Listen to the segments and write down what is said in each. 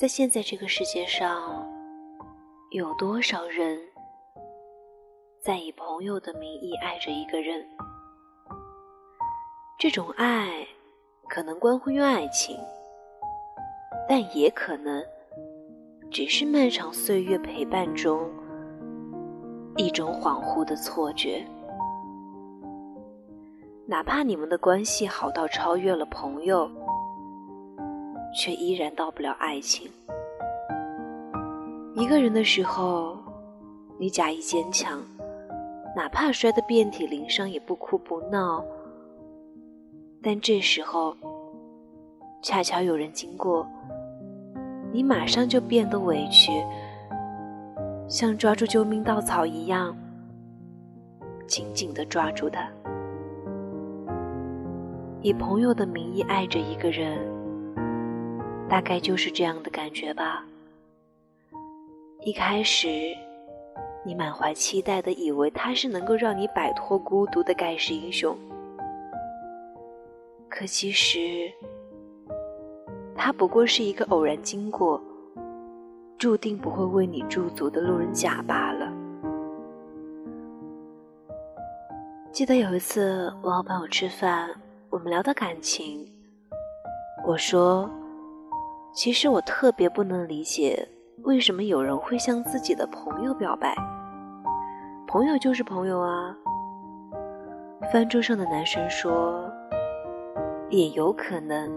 在现在这个世界上，有多少人在以朋友的名义爱着一个人？这种爱可能关乎于爱情，但也可能只是漫长岁月陪伴中一种恍惚的错觉。哪怕你们的关系好到超越了朋友，却依然到不了爱情。一个人的时候，你假意坚强，哪怕摔得遍体鳞伤也不哭不闹。但这时候，恰巧有人经过，你马上就变得委屈，像抓住救命稻草一样，紧紧地抓住他。以朋友的名义爱着一个人，大概就是这样的感觉吧。一开始，你满怀期待的以为他是能够让你摆脱孤独的盖世英雄。可其实，他不过是一个偶然经过、注定不会为你驻足的路人甲罢了。记得有一次我和朋友吃饭，我们聊到感情，我说：“其实我特别不能理解，为什么有人会向自己的朋友表白。朋友就是朋友啊。”饭桌上的男生说。也有可能，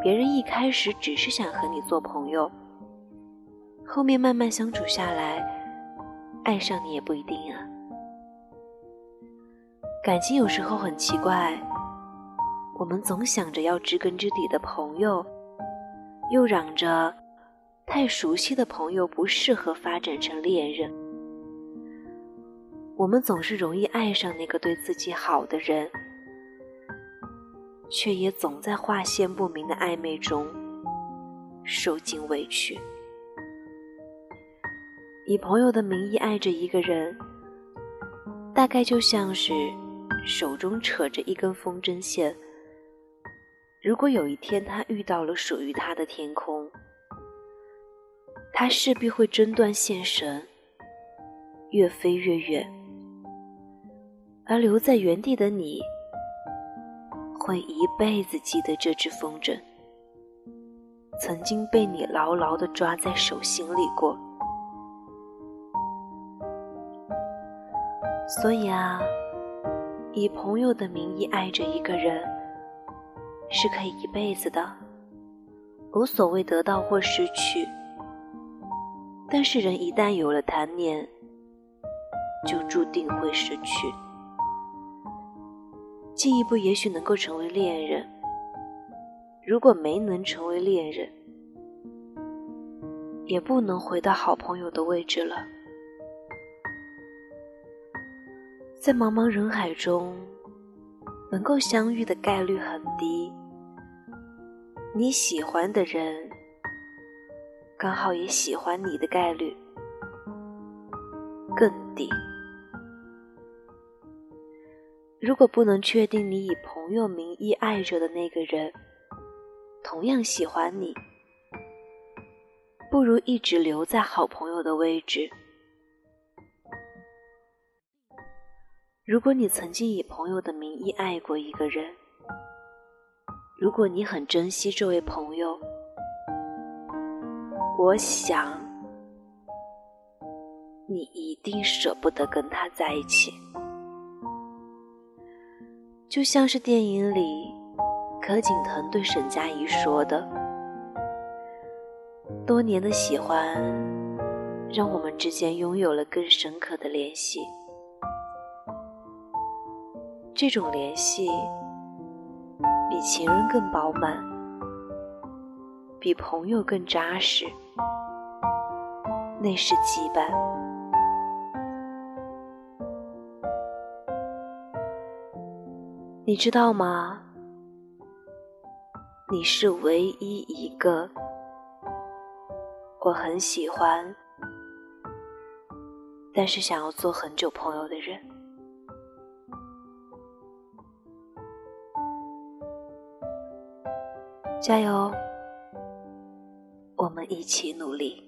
别人一开始只是想和你做朋友，后面慢慢相处下来，爱上你也不一定啊。感情有时候很奇怪，我们总想着要知根知底的朋友，又嚷着太熟悉的朋友不适合发展成恋人。我们总是容易爱上那个对自己好的人。却也总在划线不明的暧昧中受尽委屈。以朋友的名义爱着一个人，大概就像是手中扯着一根风筝线。如果有一天他遇到了属于他的天空，他势必会挣断线绳，越飞越远，而留在原地的你。会一辈子记得这只风筝，曾经被你牢牢的抓在手心里过。所以啊，以朋友的名义爱着一个人，是可以一辈子的，无所谓得到或失去。但是人一旦有了贪念，就注定会失去。进一步，也许能够成为恋人。如果没能成为恋人，也不能回到好朋友的位置了。在茫茫人海中，能够相遇的概率很低。你喜欢的人，刚好也喜欢你的概率更低。如果不能确定你以朋友名义爱着的那个人同样喜欢你，不如一直留在好朋友的位置。如果你曾经以朋友的名义爱过一个人，如果你很珍惜这位朋友，我想你一定舍不得跟他在一起。就像是电影里柯景腾对沈佳宜说的：“多年的喜欢，让我们之间拥有了更深刻的联系。这种联系比情人更饱满，比朋友更扎实，那是羁绊。”你知道吗？你是唯一一个我很喜欢，但是想要做很久朋友的人。加油！我们一起努力。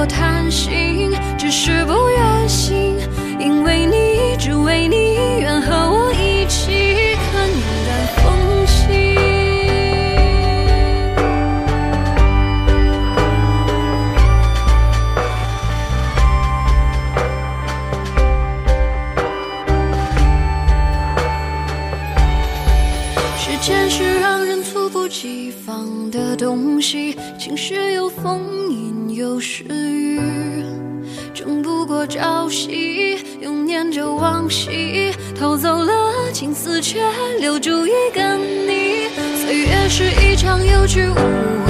我贪心，只是不愿醒，因为你，只为你，愿和我一起看淡风轻。时间是让人猝不及防的东西，晴时有风，阴有时雨，争不过朝夕，又念着往昔，偷走了青丝，却留住一个你。岁月是一场有去无回